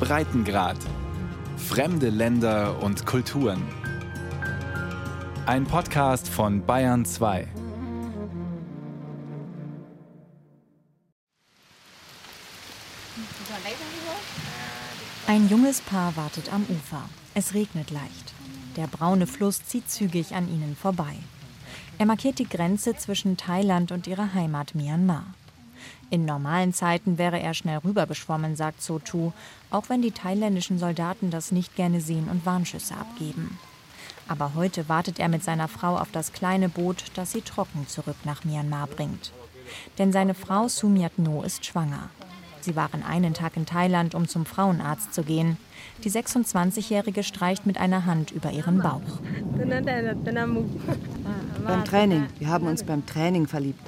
Breitengrad. Fremde Länder und Kulturen. Ein Podcast von Bayern 2. Ein junges Paar wartet am Ufer. Es regnet leicht. Der braune Fluss zieht zügig an ihnen vorbei. Er markiert die Grenze zwischen Thailand und ihrer Heimat Myanmar. In normalen Zeiten wäre er schnell rübergeschwommen, sagt Sotu, auch wenn die thailändischen Soldaten das nicht gerne sehen und Warnschüsse abgeben. Aber heute wartet er mit seiner Frau auf das kleine Boot, das sie trocken zurück nach Myanmar bringt. Denn seine Frau Sumiat No ist schwanger. Sie waren einen Tag in Thailand, um zum Frauenarzt zu gehen. Die 26-Jährige streicht mit einer Hand über ihren Bauch. Beim Training. Wir haben uns beim Training verliebt.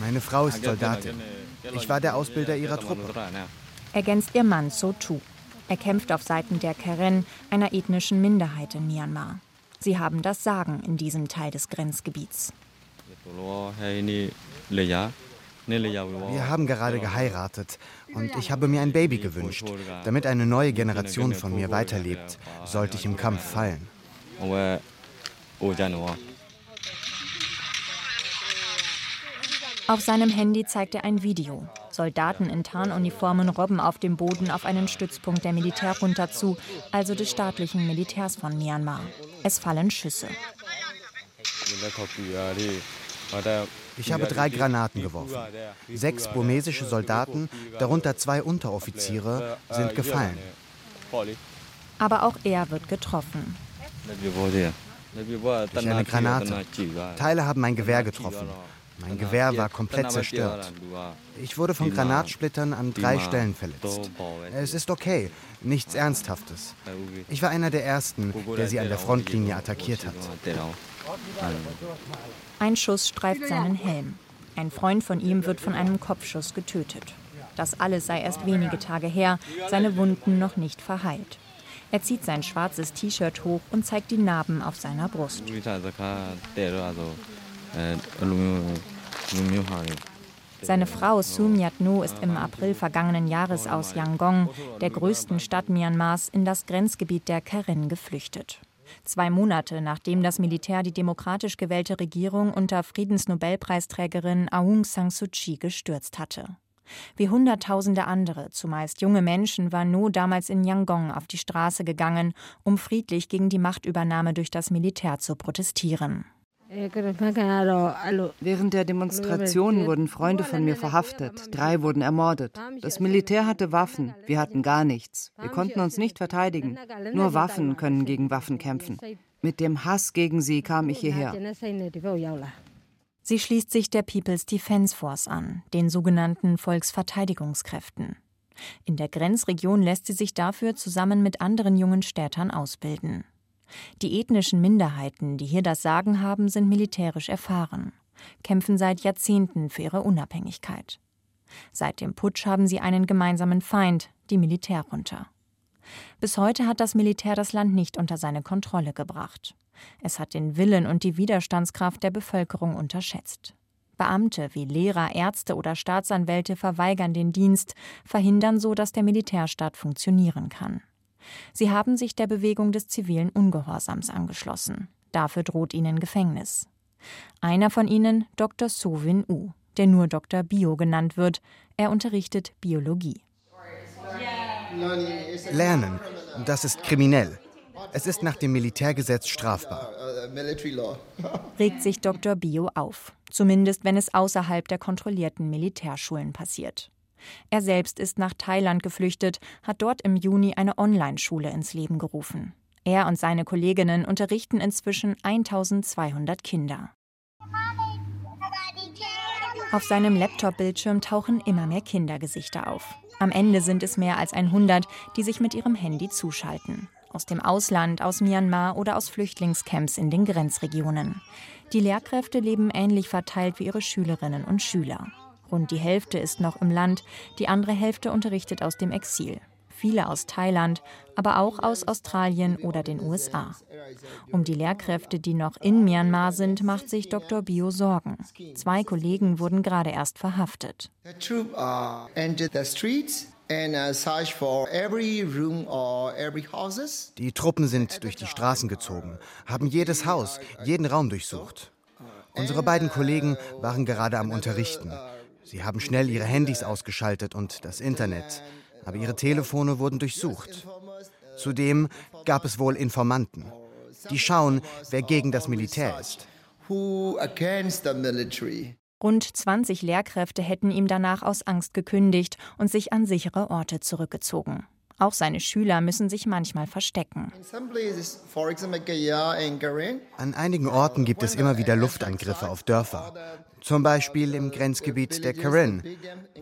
Meine Frau ist Soldatin. Ich war der Ausbilder ihrer Truppe. Ergänzt ihr Mann Sotu. Er kämpft auf Seiten der Karen, einer ethnischen Minderheit in Myanmar. Sie haben das Sagen in diesem Teil des Grenzgebiets. Wir haben gerade geheiratet und ich habe mir ein Baby gewünscht, damit eine neue Generation von mir weiterlebt, sollte ich im Kampf fallen. Auf seinem Handy zeigt er ein Video. Soldaten in Tarnuniformen robben auf dem Boden auf einen Stützpunkt der Militärjunta zu, also des staatlichen Militärs von Myanmar. Es fallen Schüsse. Ich habe drei Granaten geworfen. Sechs burmesische Soldaten, darunter zwei Unteroffiziere, sind gefallen. Aber auch er wird getroffen. Durch eine Granate. Teile haben mein Gewehr getroffen. Mein Gewehr war komplett zerstört. Ich wurde von Granatsplittern an drei Stellen verletzt. Es ist okay, nichts Ernsthaftes. Ich war einer der Ersten, der sie an der Frontlinie attackiert hat. Ein Schuss streift seinen Helm. Ein Freund von ihm wird von einem Kopfschuss getötet. Das alles sei erst wenige Tage her, seine Wunden noch nicht verheilt. Er zieht sein schwarzes T-Shirt hoch und zeigt die Narben auf seiner Brust. Seine Frau Sumyat No ist im April vergangenen Jahres aus Yangon, der größten Stadt Myanmars, in das Grenzgebiet der Karen geflüchtet. Zwei Monate nachdem das Militär die demokratisch gewählte Regierung unter Friedensnobelpreisträgerin Aung San Suu Kyi gestürzt hatte. Wie Hunderttausende andere, zumeist junge Menschen, war No damals in Yangon auf die Straße gegangen, um friedlich gegen die Machtübernahme durch das Militär zu protestieren. Während der Demonstrationen wurden Freunde von mir verhaftet. Drei wurden ermordet. Das Militär hatte Waffen. Wir hatten gar nichts. Wir konnten uns nicht verteidigen. Nur Waffen können gegen Waffen kämpfen. Mit dem Hass gegen sie kam ich hierher. Sie schließt sich der People's Defense Force an, den sogenannten Volksverteidigungskräften. In der Grenzregion lässt sie sich dafür zusammen mit anderen jungen Städtern ausbilden. Die ethnischen Minderheiten, die hier das Sagen haben, sind militärisch erfahren, kämpfen seit Jahrzehnten für ihre Unabhängigkeit. Seit dem Putsch haben sie einen gemeinsamen Feind, die Militärjunta. Bis heute hat das Militär das Land nicht unter seine Kontrolle gebracht. Es hat den Willen und die Widerstandskraft der Bevölkerung unterschätzt. Beamte wie Lehrer, Ärzte oder Staatsanwälte verweigern den Dienst, verhindern so, dass der Militärstaat funktionieren kann. Sie haben sich der Bewegung des zivilen Ungehorsams angeschlossen. Dafür droht ihnen Gefängnis. Einer von ihnen, Dr. Sovin U, der nur Dr. Bio genannt wird. Er unterrichtet Biologie. Lernen, das ist kriminell. Es ist nach dem Militärgesetz strafbar. Regt sich Dr. Bio auf, zumindest wenn es außerhalb der kontrollierten Militärschulen passiert. Er selbst ist nach Thailand geflüchtet, hat dort im Juni eine Online-Schule ins Leben gerufen. Er und seine Kolleginnen unterrichten inzwischen 1200 Kinder. Auf seinem Laptop-Bildschirm tauchen immer mehr Kindergesichter auf. Am Ende sind es mehr als 100, die sich mit ihrem Handy zuschalten. Aus dem Ausland, aus Myanmar oder aus Flüchtlingscamps in den Grenzregionen. Die Lehrkräfte leben ähnlich verteilt wie ihre Schülerinnen und Schüler. Rund die Hälfte ist noch im Land, die andere Hälfte unterrichtet aus dem Exil. viele aus Thailand, aber auch aus Australien oder den USA. Um die Lehrkräfte, die noch in Myanmar sind, macht sich Dr. Bio Sorgen. Zwei Kollegen wurden gerade erst verhaftet. Uh, die Truppen sind durch die Straßen gezogen, haben jedes Haus, jeden Raum durchsucht. Unsere beiden Kollegen waren gerade am Unterrichten. Sie haben schnell ihre Handys ausgeschaltet und das Internet, aber ihre Telefone wurden durchsucht. Zudem gab es wohl Informanten. Die schauen, wer gegen das Militär ist. Rund 20 Lehrkräfte hätten ihm danach aus Angst gekündigt und sich an sichere Orte zurückgezogen. Auch seine Schüler müssen sich manchmal verstecken. An einigen Orten gibt es immer wieder Luftangriffe auf Dörfer. Zum Beispiel im Grenzgebiet der Karen.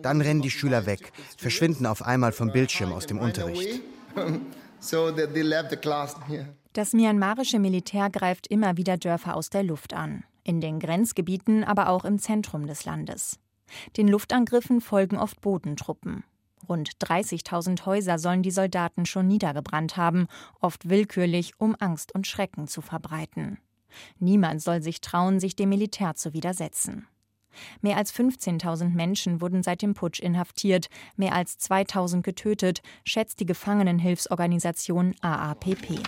Dann rennen die Schüler weg, verschwinden auf einmal vom Bildschirm aus dem Unterricht. Das myanmarische Militär greift immer wieder Dörfer aus der Luft an. In den Grenzgebieten, aber auch im Zentrum des Landes. Den Luftangriffen folgen oft Bodentruppen. Rund 30.000 Häuser sollen die Soldaten schon niedergebrannt haben, oft willkürlich, um Angst und Schrecken zu verbreiten. Niemand soll sich trauen, sich dem Militär zu widersetzen. Mehr als 15.000 Menschen wurden seit dem Putsch inhaftiert, mehr als 2.000 getötet, schätzt die Gefangenenhilfsorganisation AAPP.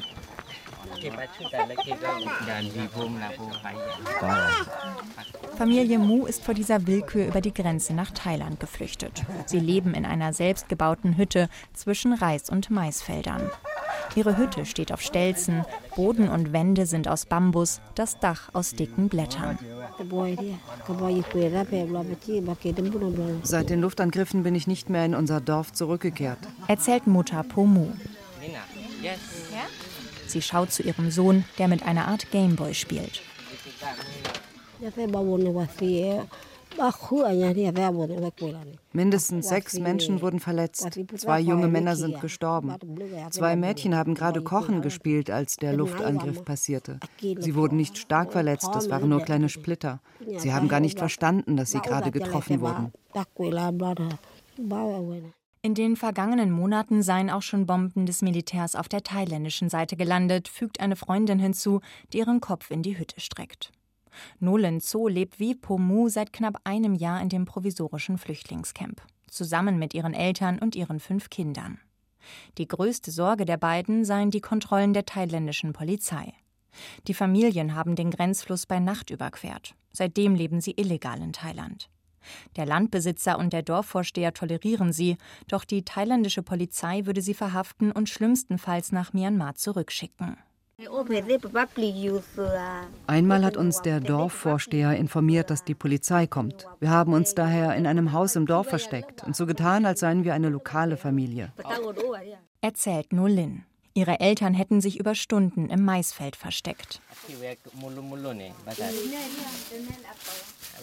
Familie Mu ist vor dieser Willkür über die Grenze nach Thailand geflüchtet. Sie leben in einer selbstgebauten Hütte zwischen Reis- und Maisfeldern. Ihre Hütte steht auf Stelzen, Boden und Wände sind aus Bambus, das Dach aus dicken Blättern. Seit den Luftangriffen bin ich nicht mehr in unser Dorf zurückgekehrt. Erzählt Mutter Pomu. Sie schaut zu ihrem Sohn, der mit einer Art Gameboy spielt. Mindestens sechs Menschen wurden verletzt. Zwei junge Männer sind gestorben. Zwei Mädchen haben gerade Kochen gespielt, als der Luftangriff passierte. Sie wurden nicht stark verletzt, es waren nur kleine Splitter. Sie haben gar nicht verstanden, dass sie gerade getroffen wurden. In den vergangenen Monaten seien auch schon Bomben des Militärs auf der thailändischen Seite gelandet, fügt eine Freundin hinzu, die ihren Kopf in die Hütte streckt. Nolen Zo lebt wie Pomu seit knapp einem Jahr in dem provisorischen Flüchtlingscamp, zusammen mit ihren Eltern und ihren fünf Kindern. Die größte Sorge der beiden seien die Kontrollen der thailändischen Polizei. Die Familien haben den Grenzfluss bei Nacht überquert. Seitdem leben sie illegal in Thailand. Der Landbesitzer und der Dorfvorsteher tolerieren sie, doch die thailändische Polizei würde sie verhaften und schlimmstenfalls nach Myanmar zurückschicken. Einmal hat uns der Dorfvorsteher informiert, dass die Polizei kommt. Wir haben uns daher in einem Haus im Dorf versteckt und so getan, als seien wir eine lokale Familie. Erzählt Nolin. Ihre Eltern hätten sich über Stunden im Maisfeld versteckt.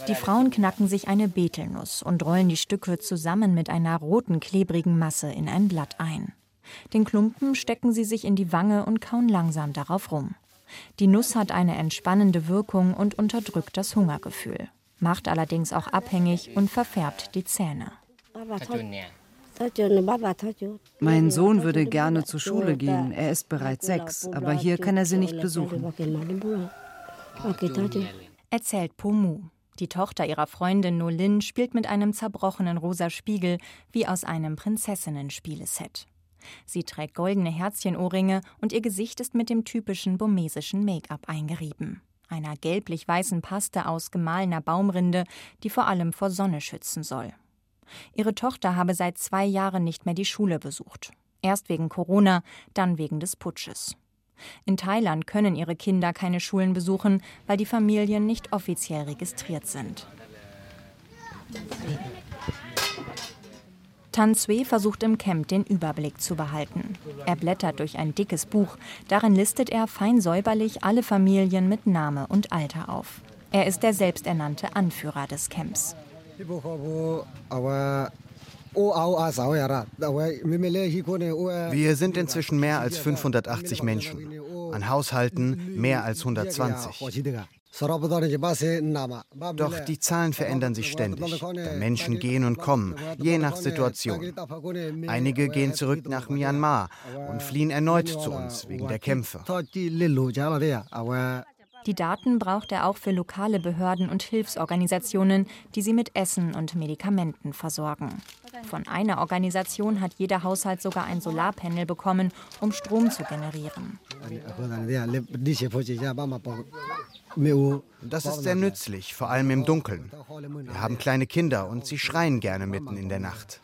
Die Frauen knacken sich eine Betelnuss und rollen die Stücke zusammen mit einer roten, klebrigen Masse in ein Blatt ein. Den Klumpen stecken sie sich in die Wange und kauen langsam darauf rum. Die Nuss hat eine entspannende Wirkung und unterdrückt das Hungergefühl, macht allerdings auch abhängig und verfärbt die Zähne. Mein Sohn würde gerne zur Schule gehen. Er ist bereits sechs, aber hier kann er sie nicht besuchen. Erzählt Pomu. Die Tochter ihrer Freundin Nolin spielt mit einem zerbrochenen rosa Spiegel wie aus einem Prinzessinnen-Spieleset. Sie trägt goldene Herzchenohrringe und ihr Gesicht ist mit dem typischen burmesischen Make-up eingerieben. Einer gelblich-weißen Paste aus gemahlener Baumrinde, die vor allem vor Sonne schützen soll. Ihre Tochter habe seit zwei Jahren nicht mehr die Schule besucht. Erst wegen Corona, dann wegen des Putsches. In Thailand können ihre Kinder keine Schulen besuchen, weil die Familien nicht offiziell registriert sind. Tan Sui versucht im Camp den Überblick zu behalten. Er blättert durch ein dickes Buch. Darin listet er fein säuberlich alle Familien mit Name und Alter auf. Er ist der selbsternannte Anführer des Camps. Wir sind inzwischen mehr als 580 Menschen. An Haushalten mehr als 120. Doch die Zahlen verändern sich ständig. Da Menschen gehen und kommen, je nach Situation. Einige gehen zurück nach Myanmar und fliehen erneut zu uns wegen der Kämpfe. Die Daten braucht er auch für lokale Behörden und Hilfsorganisationen, die sie mit Essen und Medikamenten versorgen. Von einer Organisation hat jeder Haushalt sogar ein Solarpanel bekommen, um Strom zu generieren. Das ist sehr nützlich, vor allem im Dunkeln. Wir haben kleine Kinder und sie schreien gerne mitten in der Nacht.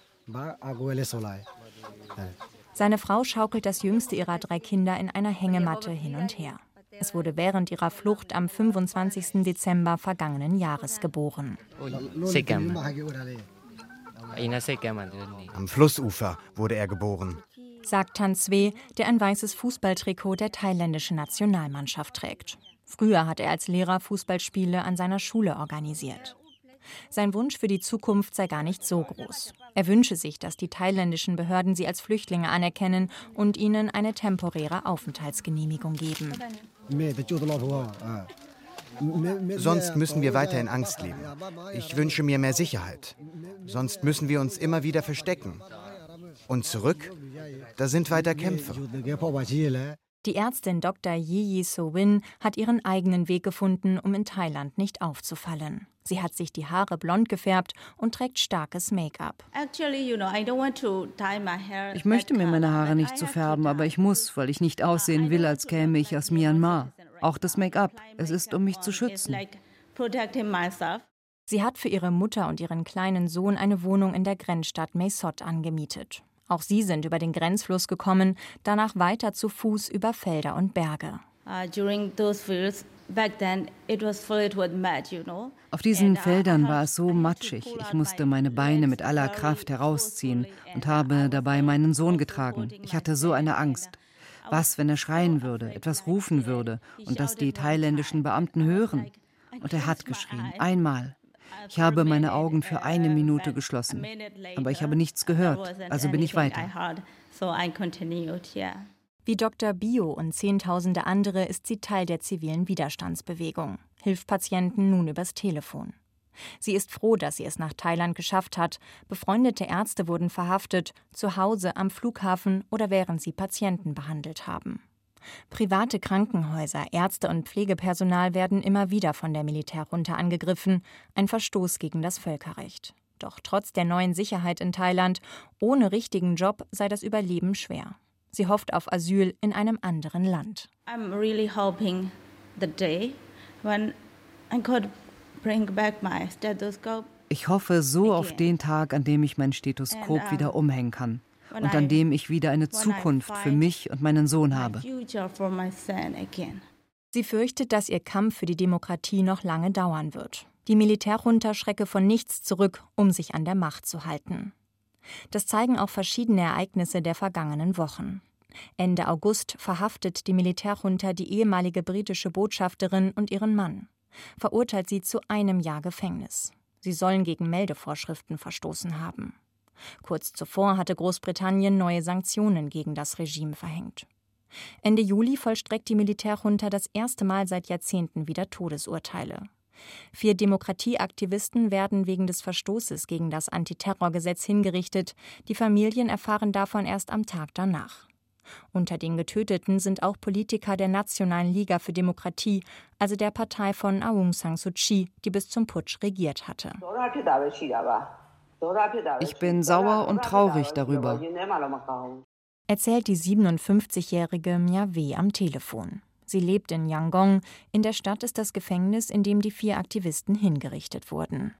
Seine Frau schaukelt das jüngste ihrer drei Kinder in einer Hängematte hin und her. Es wurde während ihrer Flucht am 25. Dezember vergangenen Jahres geboren. Am Flussufer wurde er geboren, sagt Tan Swe, der ein weißes Fußballtrikot der thailändischen Nationalmannschaft trägt. Früher hat er als Lehrer Fußballspiele an seiner Schule organisiert. Sein Wunsch für die Zukunft sei gar nicht so groß. Er wünsche sich, dass die thailändischen Behörden sie als Flüchtlinge anerkennen und ihnen eine temporäre Aufenthaltsgenehmigung geben. Sonst müssen wir weiter in Angst leben. Ich wünsche mir mehr Sicherheit. Sonst müssen wir uns immer wieder verstecken. Und zurück, da sind weiter Kämpfe. Die Ärztin Dr. Yi So-win hat ihren eigenen Weg gefunden, um in Thailand nicht aufzufallen. Sie hat sich die Haare blond gefärbt und trägt starkes Make-up. Ich möchte mir meine Haare nicht so färben, aber ich muss, weil ich nicht aussehen will, als käme ich aus Myanmar. Auch das Make-up, es ist, um mich zu schützen. Sie hat für ihre Mutter und ihren kleinen Sohn eine Wohnung in der Grenzstadt Mae Sot angemietet. Auch sie sind über den Grenzfluss gekommen, danach weiter zu Fuß über Felder und Berge. Uh, Auf diesen uh, Feldern war es so matschig. Ich musste meine Beine mit aller Kraft herausziehen und habe dabei meinen Sohn getragen. Ich hatte so eine Angst. Was, wenn er schreien würde, etwas rufen würde und das die thailändischen Beamten hören? Und er hat geschrien, einmal. Ich habe meine Augen für eine Minute geschlossen, aber ich habe nichts gehört, also bin ich weiter. Wie Dr. Bio und Zehntausende andere ist sie Teil der zivilen Widerstandsbewegung, hilft Patienten nun übers Telefon. Sie ist froh, dass sie es nach Thailand geschafft hat. Befreundete Ärzte wurden verhaftet, zu Hause, am Flughafen oder während sie Patienten behandelt haben. Private Krankenhäuser, Ärzte und Pflegepersonal werden immer wieder von der Militärjunta angegriffen, ein Verstoß gegen das Völkerrecht. Doch trotz der neuen Sicherheit in Thailand, ohne richtigen Job sei das Überleben schwer. Sie hofft auf Asyl in einem anderen Land. I'm really hoping the day when I could bring back my stethoscope. Ich hoffe so auf den Tag, an dem ich mein Stethoskop wieder umhängen kann und an dem ich wieder eine Zukunft für mich und meinen Sohn habe. Sie fürchtet, dass ihr Kampf für die Demokratie noch lange dauern wird. Die Militärjunta schrecke von nichts zurück, um sich an der Macht zu halten. Das zeigen auch verschiedene Ereignisse der vergangenen Wochen. Ende August verhaftet die Militärjunta die ehemalige britische Botschafterin und ihren Mann, verurteilt sie zu einem Jahr Gefängnis. Sie sollen gegen Meldevorschriften verstoßen haben. Kurz zuvor hatte Großbritannien neue Sanktionen gegen das Regime verhängt. Ende Juli vollstreckt die Militärjunta das erste Mal seit Jahrzehnten wieder Todesurteile. Vier Demokratieaktivisten werden wegen des Verstoßes gegen das Antiterrorgesetz hingerichtet. Die Familien erfahren davon erst am Tag danach. Unter den Getöteten sind auch Politiker der Nationalen Liga für Demokratie, also der Partei von Aung San Suu Kyi, die bis zum Putsch regiert hatte. Ich bin sauer und traurig darüber, erzählt die 57-jährige Mia am Telefon. Sie lebt in Yangon. In der Stadt ist das Gefängnis, in dem die vier Aktivisten hingerichtet wurden.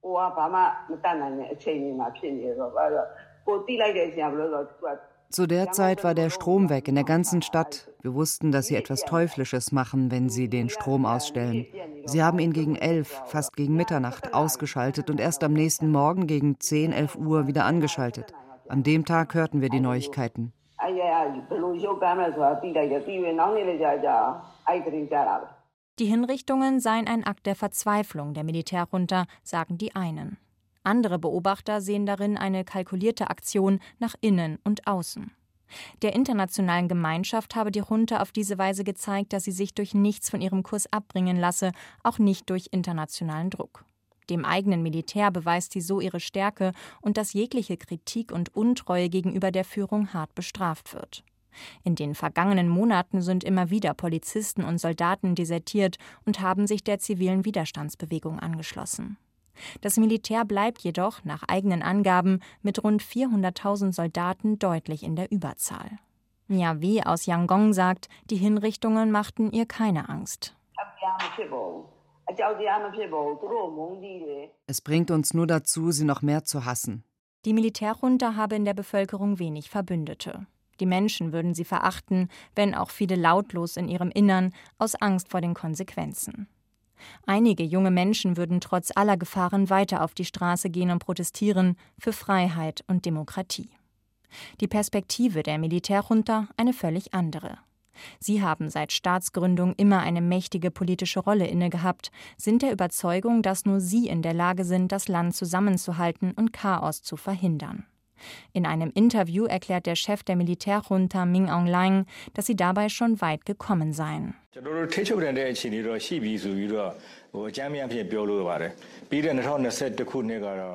Zu der Zeit war der Strom weg in der ganzen Stadt. Wir wussten, dass sie etwas Teuflisches machen, wenn sie den Strom ausstellen. Sie haben ihn gegen elf, fast gegen Mitternacht, ausgeschaltet und erst am nächsten Morgen gegen 10, 11 Uhr wieder angeschaltet. An dem Tag hörten wir die Neuigkeiten. Die Hinrichtungen seien ein Akt der Verzweiflung der Militärjunta, sagen die einen. Andere Beobachter sehen darin eine kalkulierte Aktion nach innen und außen. Der internationalen Gemeinschaft habe die Junta auf diese Weise gezeigt, dass sie sich durch nichts von ihrem Kurs abbringen lasse, auch nicht durch internationalen Druck. Dem eigenen Militär beweist sie so ihre Stärke und dass jegliche Kritik und Untreue gegenüber der Führung hart bestraft wird. In den vergangenen Monaten sind immer wieder Polizisten und Soldaten desertiert und haben sich der zivilen Widerstandsbewegung angeschlossen. Das Militär bleibt jedoch nach eigenen Angaben mit rund 400.000 Soldaten deutlich in der Überzahl. Mia W. aus Yangon sagt, die Hinrichtungen machten ihr keine Angst. Es bringt uns nur dazu, sie noch mehr zu hassen. Die Militärjunta habe in der Bevölkerung wenig Verbündete. Die Menschen würden sie verachten, wenn auch viele lautlos in ihrem Innern, aus Angst vor den Konsequenzen. Einige junge Menschen würden trotz aller Gefahren weiter auf die Straße gehen und protestieren für Freiheit und Demokratie. Die Perspektive der Militärjunta eine völlig andere. Sie haben seit Staatsgründung immer eine mächtige politische Rolle innegehabt, sind der Überzeugung, dass nur sie in der Lage sind, das Land zusammenzuhalten und Chaos zu verhindern. In einem Interview erklärt der Chef der Militärjunta Min Aung Hlaing, dass sie dabei schon weit gekommen seien.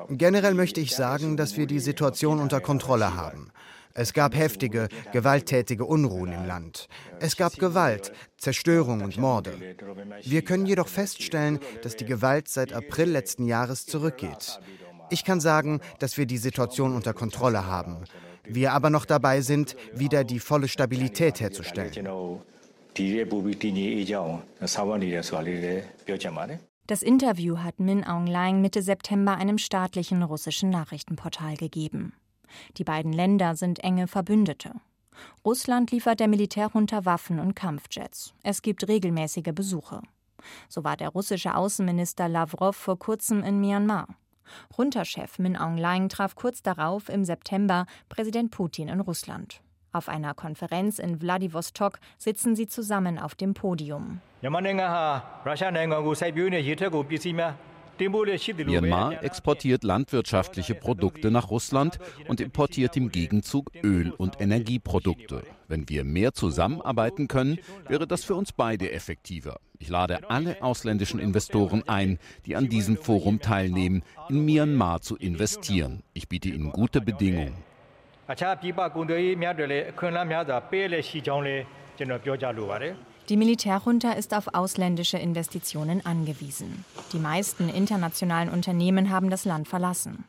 Generell möchte ich sagen, dass wir die Situation unter Kontrolle haben. Es gab heftige, gewalttätige Unruhen im Land. Es gab Gewalt, Zerstörung und Morde. Wir können jedoch feststellen, dass die Gewalt seit April letzten Jahres zurückgeht. Ich kann sagen, dass wir die Situation unter Kontrolle haben. Wir aber noch dabei sind, wieder die volle Stabilität herzustellen. Das Interview hat Min Aung Hlaing Mitte September einem staatlichen russischen Nachrichtenportal gegeben. Die beiden Länder sind enge Verbündete. Russland liefert der Militärjunta Waffen und Kampfjets. Es gibt regelmäßige Besuche. So war der russische Außenminister Lavrov vor kurzem in Myanmar. Junta-Chef Min Aung Hlaing traf kurz darauf im September Präsident Putin in Russland. Auf einer Konferenz in Wladiwostok sitzen sie zusammen auf dem Podium. Myanmar exportiert landwirtschaftliche Produkte nach Russland und importiert im Gegenzug Öl- und Energieprodukte. Wenn wir mehr zusammenarbeiten können, wäre das für uns beide effektiver. Ich lade alle ausländischen Investoren ein, die an diesem Forum teilnehmen, in Myanmar zu investieren. Ich biete ihnen gute Bedingungen. Die Militärjunta ist auf ausländische Investitionen angewiesen. Die meisten internationalen Unternehmen haben das Land verlassen.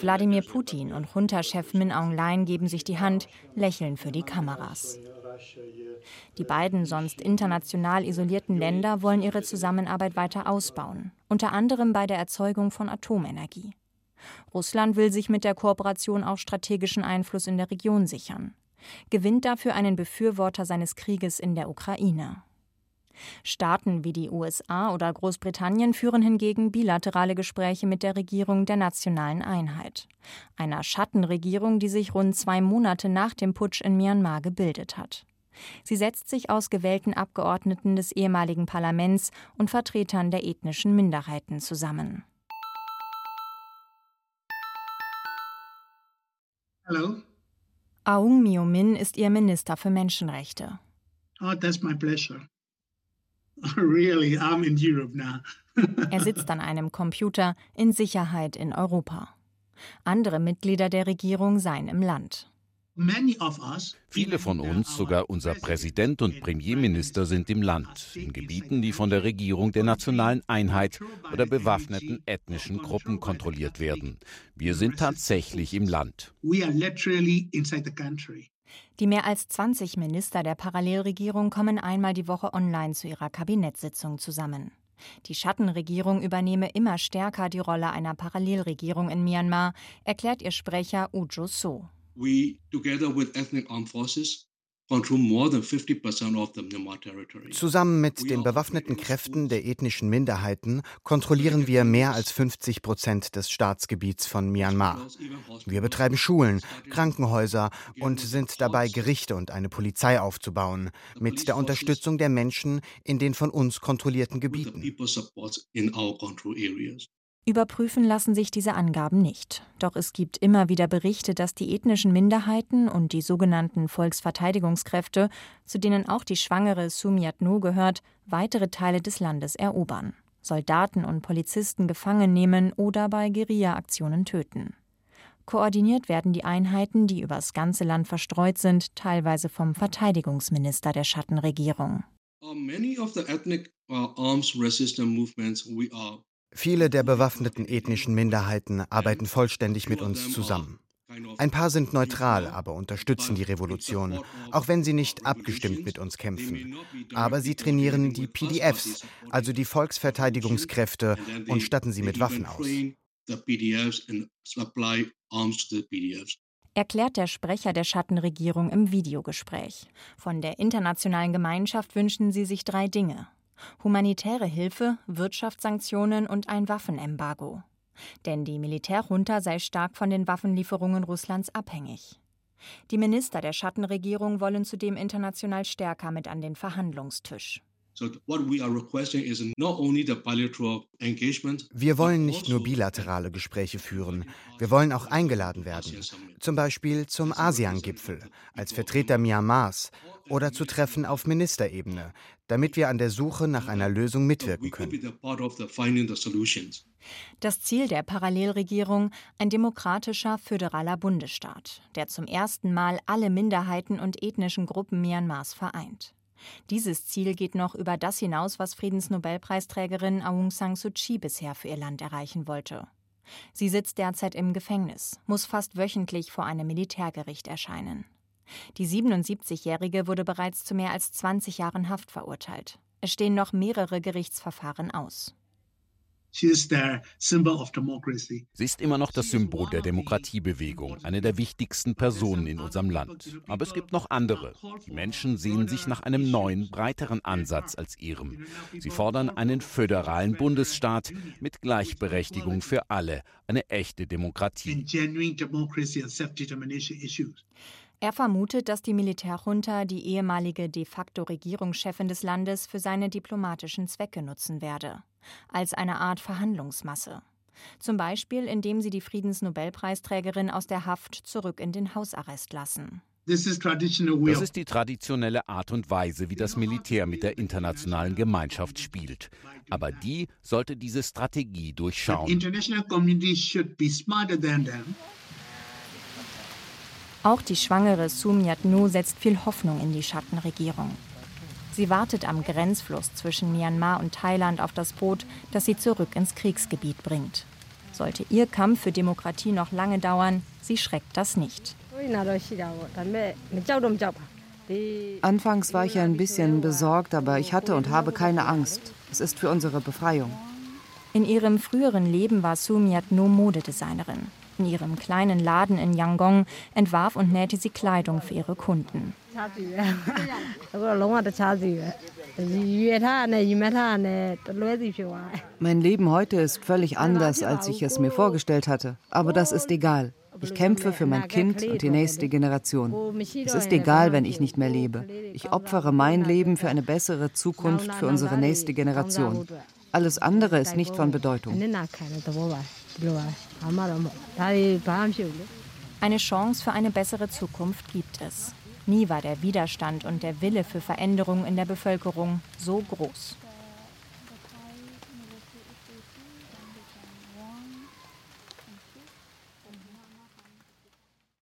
Wladimir Putin und Junta-Chef Min Aung Hlaing geben sich die Hand, lächeln für die Kameras. Die beiden sonst international isolierten Länder wollen ihre Zusammenarbeit weiter ausbauen, unter anderem bei der Erzeugung von Atomenergie. Russland will sich mit der Kooperation auch strategischen Einfluss in der Region sichern gewinnt dafür einen Befürworter seines Krieges in der Ukraine. Staaten wie die USA oder Großbritannien führen hingegen bilaterale Gespräche mit der Regierung der nationalen Einheit, einer Schattenregierung, die sich rund zwei Monate nach dem Putsch in Myanmar gebildet hat. Sie setzt sich aus gewählten Abgeordneten des ehemaligen Parlaments und Vertretern der ethnischen Minderheiten zusammen. Hallo, Aung Myo Min ist ihr Minister für Menschenrechte. Oh, that's my pleasure. Really, I'm in Europe now. er sitzt an einem Computer in Sicherheit in Europa. Andere Mitglieder der Regierung seien im Land. Viele von uns, sogar unser Präsident und Premierminister, sind im Land, in Gebieten, die von der Regierung der nationalen Einheit oder bewaffneten ethnischen Gruppen kontrolliert werden. Wir sind tatsächlich im Land. Die mehr als 20 Minister der Parallelregierung kommen einmal die Woche online zu ihrer Kabinettssitzung zusammen. Die Schattenregierung übernehme immer stärker die Rolle einer Parallelregierung in Myanmar, erklärt ihr Sprecher Ujo So we, together with ethnic armed forces, Zusammen mit den bewaffneten Kräften der ethnischen Minderheiten kontrollieren wir mehr als 50 Prozent des Staatsgebiets von Myanmar. Wir betreiben Schulen, Krankenhäuser und sind dabei, Gerichte und eine Polizei aufzubauen, mit der Unterstützung der Menschen in den von uns kontrollierten Gebieten. Überprüfen lassen sich diese Angaben nicht. Doch es gibt immer wieder Berichte, dass die ethnischen Minderheiten und die sogenannten Volksverteidigungskräfte, zu denen auch die schwangere Sumiatno gehört, weitere Teile des Landes erobern, Soldaten und Polizisten gefangen nehmen oder bei Guerilla-Aktionen töten. Koordiniert werden die Einheiten, die übers ganze Land verstreut sind, teilweise vom Verteidigungsminister der Schattenregierung. Many of the ethnic uh, arms resistance movements we are Viele der bewaffneten ethnischen Minderheiten arbeiten vollständig mit uns zusammen. Ein paar sind neutral, aber unterstützen die Revolution, auch wenn sie nicht abgestimmt mit uns kämpfen. Aber sie trainieren die PDFs, also die Volksverteidigungskräfte, und statten sie mit Waffen aus. Erklärt der Sprecher der Schattenregierung im Videogespräch. Von der internationalen Gemeinschaft wünschen sie sich drei Dinge humanitäre Hilfe, Wirtschaftssanktionen und ein Waffenembargo. Denn die Militärjunta sei stark von den Waffenlieferungen Russlands abhängig. Die Minister der Schattenregierung wollen zudem international stärker mit an den Verhandlungstisch. Wir wollen nicht nur bilaterale Gespräche führen, wir wollen auch eingeladen werden. Zum Beispiel zum ASEAN-Gipfel, als Vertreter Myanmars oder zu Treffen auf Ministerebene, damit wir an der Suche nach einer Lösung mitwirken können. Das Ziel der Parallelregierung ein demokratischer föderaler Bundesstaat, der zum ersten Mal alle Minderheiten und ethnischen Gruppen Myanmars vereint. Dieses Ziel geht noch über das hinaus, was Friedensnobelpreisträgerin Aung San Suu Kyi bisher für ihr Land erreichen wollte. Sie sitzt derzeit im Gefängnis, muss fast wöchentlich vor einem Militärgericht erscheinen. Die 77-Jährige wurde bereits zu mehr als 20 Jahren Haft verurteilt. Es stehen noch mehrere Gerichtsverfahren aus. Sie ist immer noch das Symbol der Demokratiebewegung, eine der wichtigsten Personen in unserem Land. Aber es gibt noch andere. Die Menschen sehen sich nach einem neuen, breiteren Ansatz als ihrem. Sie fordern einen föderalen Bundesstaat mit Gleichberechtigung für alle, eine echte Demokratie. Er vermutet, dass die Militärjunta die ehemalige de facto Regierungschefin des Landes für seine diplomatischen Zwecke nutzen werde, als eine Art Verhandlungsmasse. Zum Beispiel, indem sie die Friedensnobelpreisträgerin aus der Haft zurück in den Hausarrest lassen. Das ist die traditionelle Art und Weise, wie das Militär mit der internationalen Gemeinschaft spielt. Aber die sollte diese Strategie durchschauen. Auch die schwangere Sumiat Nu setzt viel Hoffnung in die Schattenregierung. Sie wartet am Grenzfluss zwischen Myanmar und Thailand auf das Boot, das sie zurück ins Kriegsgebiet bringt. Sollte ihr Kampf für Demokratie noch lange dauern, sie schreckt das nicht. Anfangs war ich ein bisschen besorgt, aber ich hatte und habe keine Angst. Es ist für unsere Befreiung. In ihrem früheren Leben war Sumiat No Modedesignerin. In ihrem kleinen Laden in Yangon entwarf und nähte sie Kleidung für ihre Kunden. Mein Leben heute ist völlig anders, als ich es mir vorgestellt hatte. Aber das ist egal. Ich kämpfe für mein Kind und die nächste Generation. Es ist egal, wenn ich nicht mehr lebe. Ich opfere mein Leben für eine bessere Zukunft für unsere nächste Generation. Alles andere ist nicht von Bedeutung. Eine Chance für eine bessere Zukunft gibt es. Nie war der Widerstand und der Wille für Veränderung in der Bevölkerung so groß.